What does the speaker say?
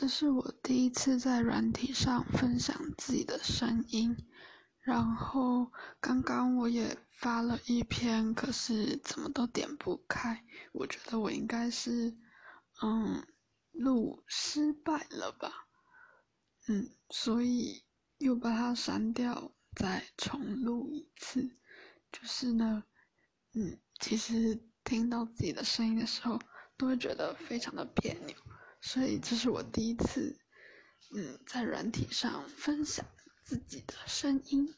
这是我第一次在软体上分享自己的声音，然后刚刚我也发了一篇，可是怎么都点不开，我觉得我应该是，嗯，录失败了吧，嗯，所以又把它删掉，再重录一次。就是呢，嗯，其实听到自己的声音的时候，都会觉得非常的别扭。所以这是我第一次，嗯，在软体上分享自己的声音。